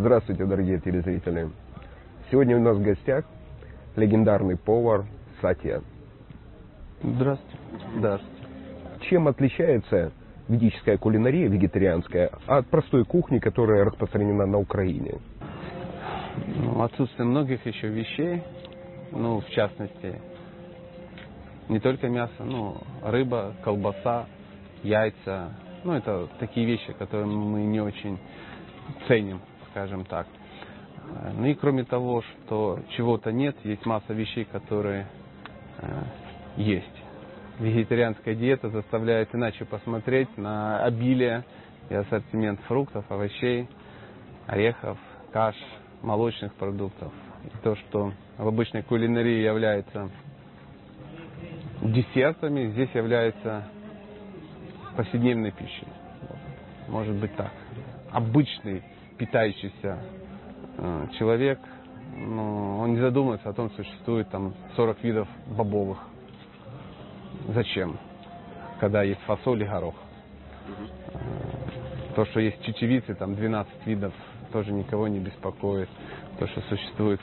Здравствуйте, дорогие телезрители. Сегодня у нас в гостях легендарный повар Сатья. Здравствуйте. Здравствуйте. Чем отличается ведическая кулинария, вегетарианская, от простой кухни, которая распространена на Украине? Ну, отсутствие многих еще вещей, ну, в частности, не только мясо, ну, рыба, колбаса, яйца. Ну, это такие вещи, которые мы не очень ценим, скажем так. Ну и кроме того, что чего-то нет, есть масса вещей, которые э, есть. Вегетарианская диета заставляет иначе посмотреть на обилие и ассортимент фруктов, овощей, орехов, каш, молочных продуктов. И то, что в обычной кулинарии является десертами, здесь является повседневной пищей. Может быть так. Обычный питающийся э, человек, ну, он не задумывается о том, существует там 40 видов бобовых. Зачем? Когда есть фасоль и горох. Э, то, что есть чечевицы, там 12 видов, тоже никого не беспокоит. То, что существуют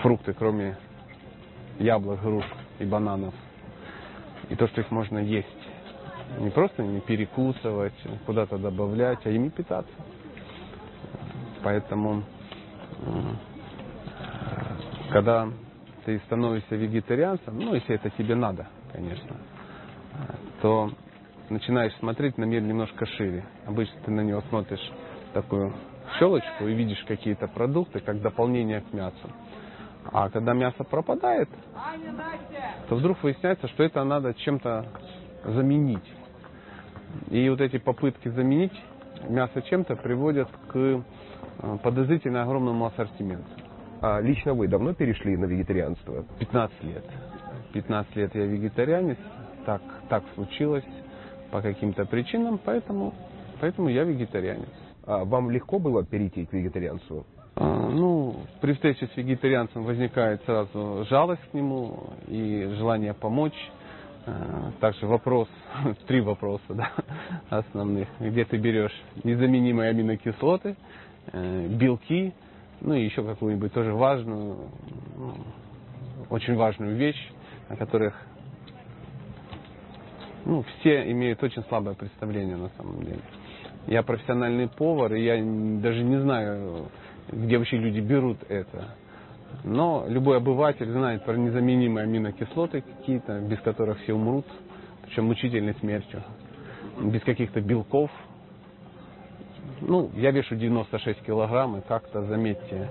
фрукты, кроме яблок, груш и бананов. И то, что их можно есть. Не просто не перекусывать, куда-то добавлять, а ими питаться. Поэтому, когда ты становишься вегетарианцем, ну, если это тебе надо, конечно, то начинаешь смотреть на мир немножко шире. Обычно ты на него смотришь такую щелочку и видишь какие-то продукты как дополнение к мясу. А когда мясо пропадает, то вдруг выясняется, что это надо чем-то заменить. И вот эти попытки заменить мясо чем-то приводят к э, подозрительно огромному ассортименту. А лично вы давно перешли на вегетарианство? 15 лет. 15 лет я вегетарианец. Так, так случилось по каким-то причинам, поэтому, поэтому я вегетарианец. А вам легко было перейти к вегетарианству? А, ну, при встрече с вегетарианцем возникает сразу жалость к нему и желание помочь. А, также вопрос, три вопроса да, основных. Где ты берешь незаменимые аминокислоты, э, белки, ну и еще какую-нибудь тоже важную, ну, очень важную вещь, о которых ну, все имеют очень слабое представление на самом деле. Я профессиональный повар, и я даже не знаю, где вообще люди берут это. Но любой обыватель знает про незаменимые аминокислоты какие-то, без которых все умрут, причем мучительной смертью, без каких-то белков. Ну, я вешу 96 килограмм, и как-то, заметьте,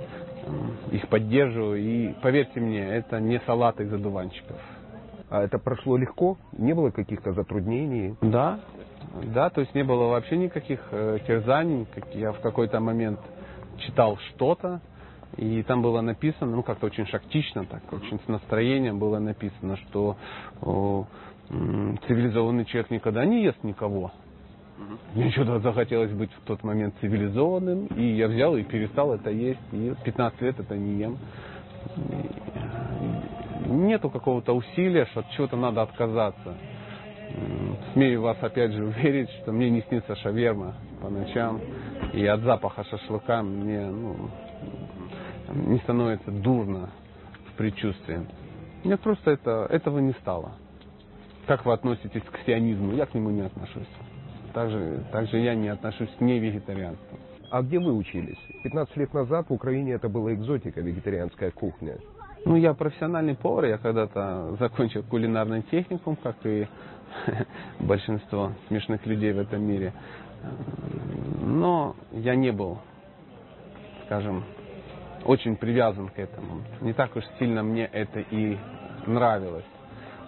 их поддерживаю. И поверьте мне, это не салат из одуванчиков. А это прошло легко? Не было каких-то затруднений? Да, да, то есть не было вообще никаких э, терзаний. Как я в какой-то момент читал что-то, и там было написано, ну как-то очень шактично, так очень с настроением было написано, что о, цивилизованный человек никогда не ест никого. Мне что-то захотелось быть в тот момент цивилизованным, и я взял и перестал это есть, и 15 лет это не ем. Нету какого-то усилия, что от чего-то надо отказаться. Смею вас опять же уверить, что мне не снится шаверма по ночам, и от запаха шашлыка мне ну, не становится дурно в предчувствии. Мне просто это, этого не стало. Как вы относитесь к сионизму? Я к нему не отношусь. Также, также я не отношусь к невегетарианству. А где вы учились? 15 лет назад в Украине это была экзотика, вегетарианская кухня. Ну, я профессиональный повар, я когда-то закончил кулинарный техникум, как и большинство смешных людей в этом мире. Но я не был, скажем, очень привязан к этому. Не так уж сильно мне это и нравилось.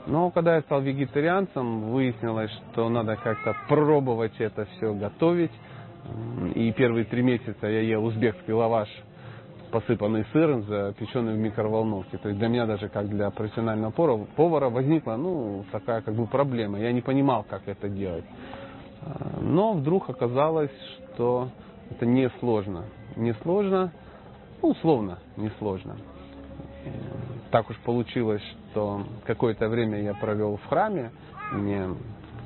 Но когда я стал вегетарианцем, выяснилось, что надо как-то пробовать это все готовить. И первые три месяца я ел узбекский лаваш, посыпанный сыром, запеченный в микроволновке. То есть для меня даже как для профессионального повара возникла ну, такая как бы проблема. Я не понимал, как это делать. Но вдруг оказалось, что это не сложно. Ну, условно, не сложно. Так уж получилось, что какое-то время я провел в храме, мне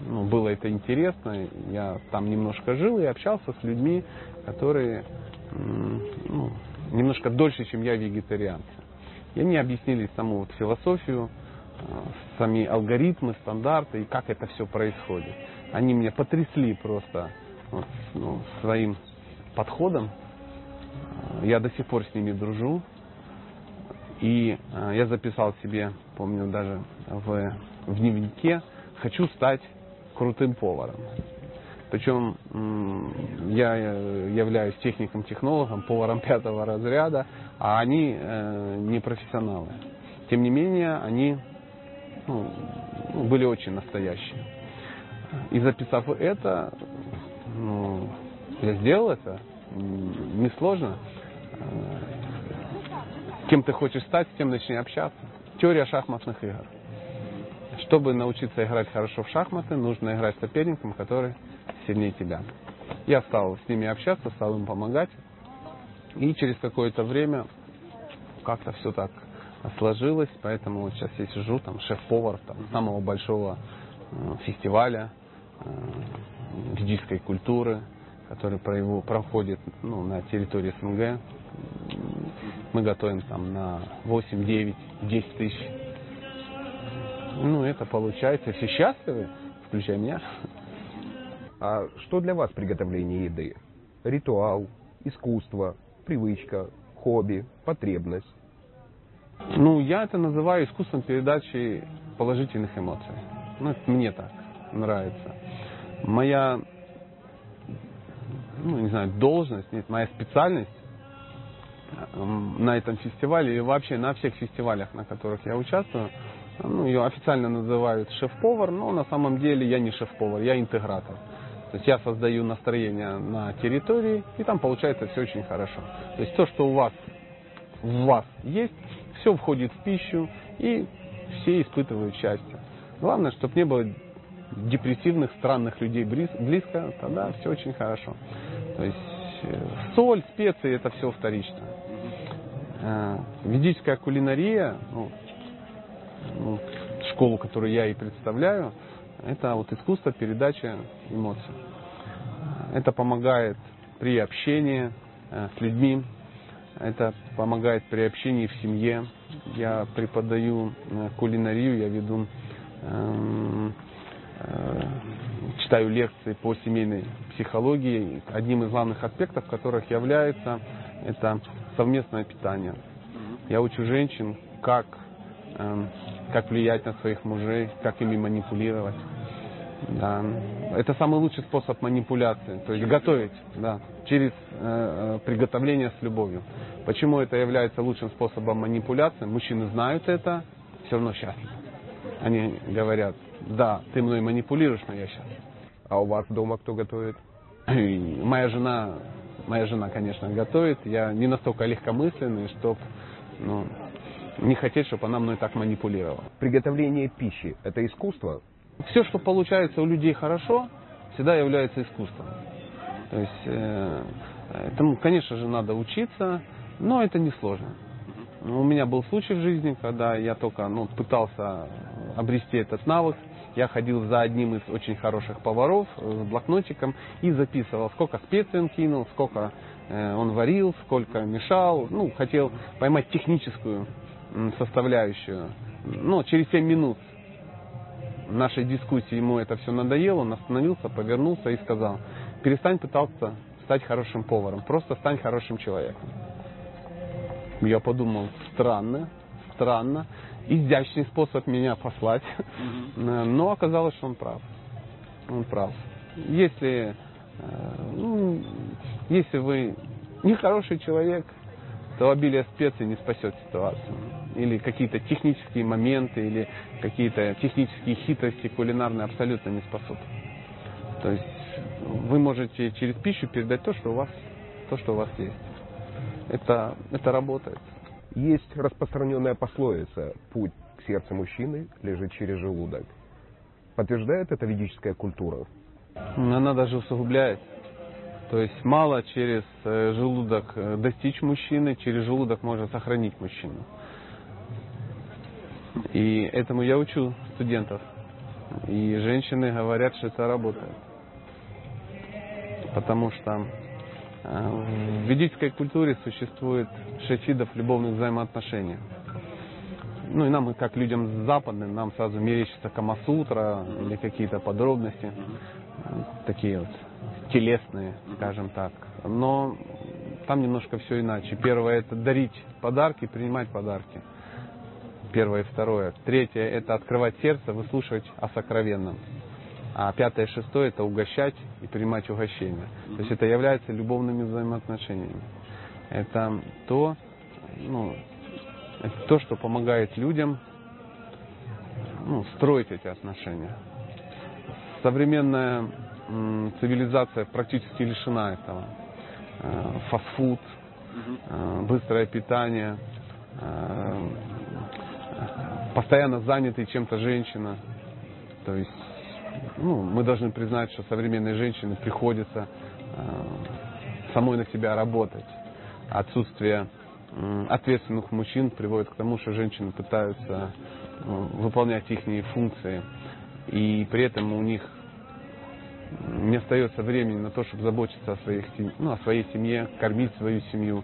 ну, было это интересно. Я там немножко жил и общался с людьми, которые ну, немножко дольше, чем я, вегетарианцы. И мне объяснили саму вот философию, э, сами алгоритмы, стандарты и как это все происходит. Они меня потрясли просто вот, ну, своим подходом. Э, я до сих пор с ними дружу. И э, я записал себе, помню даже в, в дневнике, хочу стать крутым поваром. Причем я являюсь техником-технологом, поваром пятого разряда, а они э, не профессионалы. Тем не менее, они ну, ну, были очень настоящие. И записав это, ну, я сделал это, несложно. Кем ты хочешь стать, с тем начни общаться. Теория шахматных игр. Чтобы научиться играть хорошо в шахматы, нужно играть с соперником, который сильнее тебя. Я стал с ними общаться, стал им помогать. И через какое-то время как-то все так сложилось, поэтому вот сейчас я сижу, там, шеф-повар там, самого большого э, фестиваля э, ведической культуры, который проходит ну, на территории СНГ. Мы готовим там на 8, 9, 10 тысяч. Ну, это получается. Все счастливы, включая меня. А что для вас приготовление еды? Ритуал, искусство, привычка, хобби, потребность? Ну, я это называю искусством передачи положительных эмоций. Ну, это мне так нравится. Моя, ну, не знаю, должность, нет, моя специальность на этом фестивале и вообще на всех фестивалях, на которых я участвую, ну, ее официально называют шеф-повар, но на самом деле я не шеф-повар, я интегратор. То есть я создаю настроение на территории, и там получается все очень хорошо. То есть то, что у вас в вас есть, все входит в пищу, и все испытывают счастье. Главное, чтобы не было депрессивных, странных людей близко, тогда все очень хорошо. То есть э, соль, специи, это все вторично. Э, ведическая кулинария, ну, ну, школу, которую я и представляю, это вот искусство передачи эмоций. Это помогает при общении э, с людьми, это помогает при общении в семье. Я преподаю э, кулинарию, я веду, эм, читаю лекции по семейной психологии. Одним из главных аспектов которых является это совместное питание. Я учу женщин, как эм, как влиять на своих мужей, как ими манипулировать. Да. Это самый лучший способ манипуляции, то есть готовить, да, через э, э, приготовление с любовью. Почему это является лучшим способом манипуляции? Мужчины знают это, все равно счастливы. Они говорят, да, ты мной манипулируешь, но я счастлив. А у вас дома кто готовит? Моя жена, моя жена, конечно, готовит. Я не настолько легкомысленный, чтобы ну, не хотеть, чтобы она мной так манипулировала. Приготовление пищи – это искусство? Все, что получается у людей хорошо, всегда является искусством. То есть, э, этому, конечно же, надо учиться, но это несложно. У меня был случай в жизни, когда я только ну, пытался обрести этот навык. Я ходил за одним из очень хороших поваров с блокнотиком и записывал, сколько специй он кинул, сколько э, он варил, сколько мешал. Ну, хотел поймать техническую составляющую. Ну, через 7 минут нашей дискуссии ему это все надоело, он остановился, повернулся и сказал, перестань пытаться стать хорошим поваром, просто стань хорошим человеком. Я подумал, странно, странно, изящный способ меня послать, но оказалось, что он прав. Он прав. Если, э, ну, если вы не хороший человек, то обилие специй не спасет ситуацию. Или какие-то технические моменты, или какие-то технические хитрости кулинарные абсолютно не спасут. То есть вы можете через пищу передать то, что у вас, то, что у вас есть. Это, это работает. Есть распространенная пословица «Путь к сердцу мужчины лежит через желудок». Подтверждает это ведическая культура? Она даже усугубляет. То есть мало через э, желудок э, достичь мужчины, через желудок можно сохранить мужчину. И этому я учу студентов. И женщины говорят, что это работает. Потому что в ведической культуре существует шесть видов любовных взаимоотношений. Ну и нам, как людям западным, нам сразу мерещится Камасутра или какие-то подробности, такие вот телесные, скажем так. Но там немножко все иначе. Первое это дарить подарки, принимать подарки. Первое и второе. Третье это открывать сердце, выслушивать о сокровенном. А пятое и шестое это угощать и принимать угощение. То есть это является любовными взаимоотношениями. Это то, ну, это то, что помогает людям ну, строить эти отношения. Современная м, цивилизация практически лишена этого. Э, фастфуд, э, быстрое питание, э, постоянно занятый чем-то женщина. То есть ну, мы должны признать, что современной женщине приходится самой на себя работать. Отсутствие ответственных мужчин приводит к тому, что женщины пытаются выполнять их функции, и при этом у них не остается времени на то, чтобы заботиться о, своих, ну, о своей семье, кормить свою семью.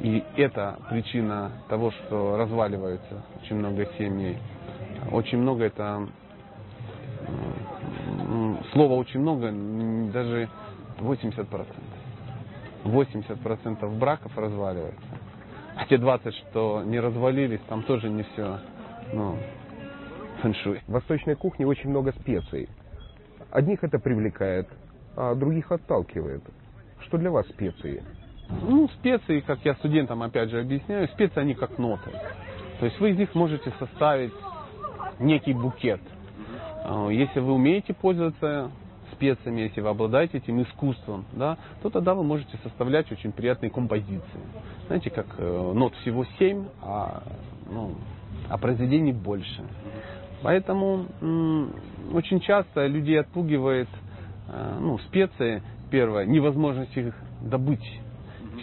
И это причина того, что разваливаются очень много семей. Очень много это слова очень много, даже 80%. 80% браков разваливается. А те 20, что не развалились, там тоже не все ну, фэншуй. В восточной кухне очень много специй. Одних это привлекает, а других отталкивает. Что для вас специи? Ну, специи, как я студентам опять же объясняю, специи они как ноты. То есть вы из них можете составить некий букет. А, если вы умеете пользоваться специями, если вы обладаете этим искусством, да, то тогда вы можете составлять очень приятные композиции. Знаете, как э, нот всего 7, а, ну, а произведений больше. Поэтому очень часто людей отпугивает э, ну, специи, первое, невозможность их добыть.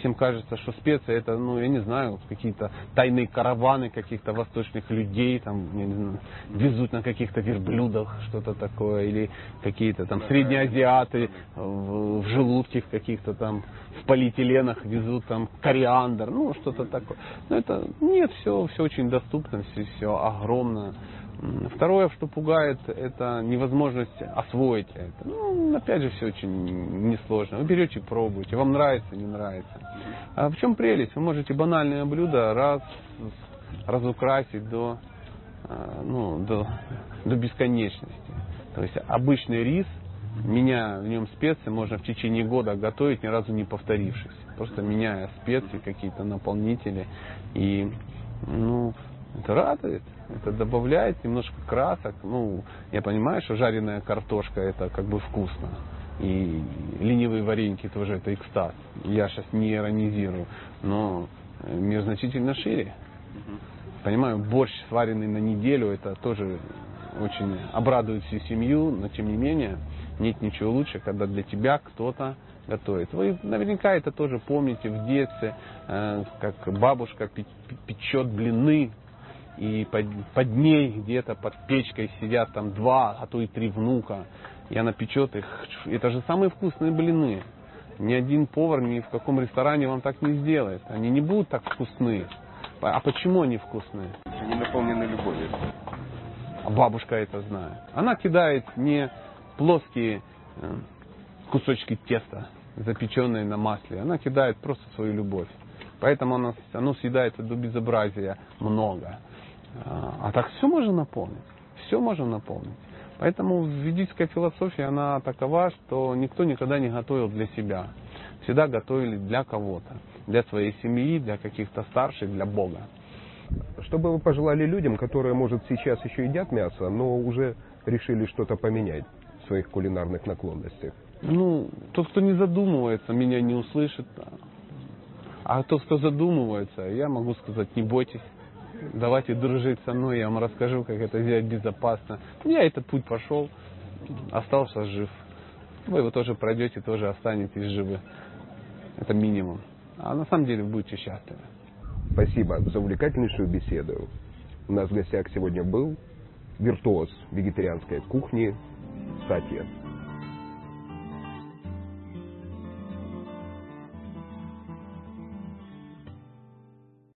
Всем кажется, что специи это, ну, я не знаю, какие-то тайные караваны каких-то восточных людей, там, я не знаю, везут на каких-то верблюдах что-то такое, или какие-то там среднеазиаты в, в желудке каких-то там, в полиэтиленах везут там кориандр, ну, что-то такое. Но это, нет, все, все очень доступно, все, все огромно. Второе, что пугает, это невозможность освоить это. Ну, опять же, все очень несложно. Вы берете, пробуете, вам нравится, не нравится. А в чем прелесть? Вы можете банальное блюдо раз, разукрасить до, а, ну, до, до бесконечности. То есть обычный рис, меняя в нем специи, можно в течение года готовить, ни разу не повторившись. Просто меняя специи, какие-то наполнители. И ну, это радует. Это добавляет немножко красок. Ну, я понимаю, что жареная картошка это как бы вкусно. И ленивые вареники тоже это экстаз. Я сейчас не иронизирую. Но мир значительно шире. Понимаю, борщ, сваренный на неделю, это тоже очень обрадует всю семью, но тем не менее нет ничего лучше, когда для тебя кто-то готовит. Вы наверняка это тоже помните в детстве, э, как бабушка печет блины и под, под ней где-то под печкой сидят там два, а то и три внука, и она печет их. Это же самые вкусные блины. Ни один повар ни в каком ресторане вам так не сделает. Они не будут так вкусны. А почему они вкусные? Они наполнены любовью. А бабушка это знает. Она кидает не плоские э, кусочки теста, запеченные на масле. Она кидает просто свою любовь. Поэтому оно, оно съедает до безобразия много. А так все можно наполнить. Все можно наполнить. Поэтому ведическая философия, она такова, что никто никогда не готовил для себя. Всегда готовили для кого-то. Для своей семьи, для каких-то старших, для Бога. Что бы вы пожелали людям, которые, может, сейчас еще едят мясо, но уже решили что-то поменять в своих кулинарных наклонностях? Ну, тот, кто не задумывается, меня не услышит. А тот, кто задумывается, я могу сказать, не бойтесь давайте дружить со мной, я вам расскажу, как это сделать безопасно. Я этот путь пошел, остался жив. Вы его тоже пройдете, тоже останетесь живы. Это минимум. А на самом деле будете счастливы. Спасибо за увлекательнейшую беседу. У нас в гостях сегодня был виртуоз вегетарианской кухни Сатья.